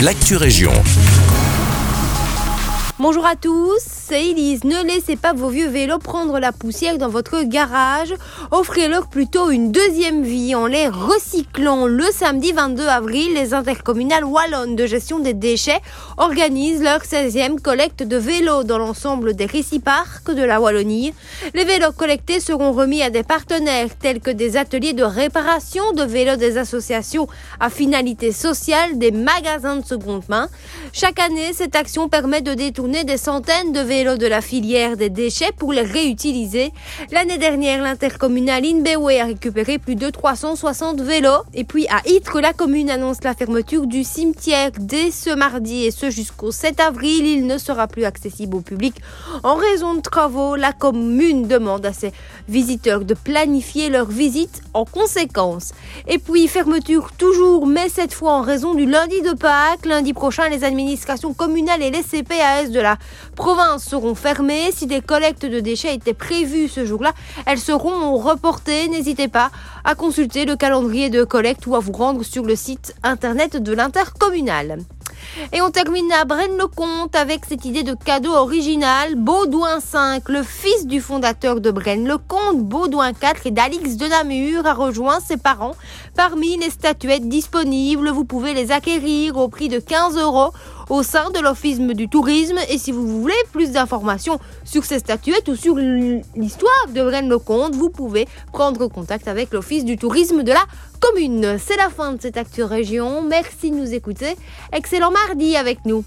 l'actu région. Bonjour à tous, c'est Elise. Ne laissez pas vos vieux vélos prendre la poussière dans votre garage. Offrez-leur plutôt une deuxième vie en les recyclant. Le samedi 22 avril, les intercommunales wallonnes de gestion des déchets organisent leur 16e collecte de vélos dans l'ensemble des réciparcs de la Wallonie. Les vélos collectés seront remis à des partenaires tels que des ateliers de réparation de vélos des associations à finalité sociale, des magasins de seconde main. Chaque année, cette action permet de détourner des centaines de vélos de la filière des déchets pour les réutiliser. L'année dernière, l'intercommunal Inbewe a récupéré plus de 360 vélos. Et puis à Ytre, la commune annonce la fermeture du cimetière dès ce mardi et ce jusqu'au 7 avril. Il ne sera plus accessible au public en raison de travaux. La commune demande à ses visiteurs de planifier leur visite en conséquence. Et puis fermeture toujours, mais cette fois en raison du lundi de Pâques. Lundi prochain, les administrations communales et les CPAS de la province seront fermées. Si des collectes de déchets étaient prévues ce jour-là, elles seront reportées. N'hésitez pas à consulter le calendrier de collecte ou à vous rendre sur le site internet de l'intercommunal. Et on termine à Braine-le-Comte avec cette idée de cadeau original. Baudouin V, le fils du fondateur de Braine-le-Comte, Baudouin IV et d'Alix de Namur, a rejoint ses parents. Parmi les statuettes disponibles, vous pouvez les acquérir au prix de 15 euros au sein de l'Office du tourisme. Et si vous voulez plus d'informations sur ces statuettes ou sur l'histoire de Braine-le-Comte, vous pouvez prendre contact avec l'Office du tourisme de la commune. C'est la fin de cette Actu Région. Merci de nous écouter. Excellent mardi avec nous.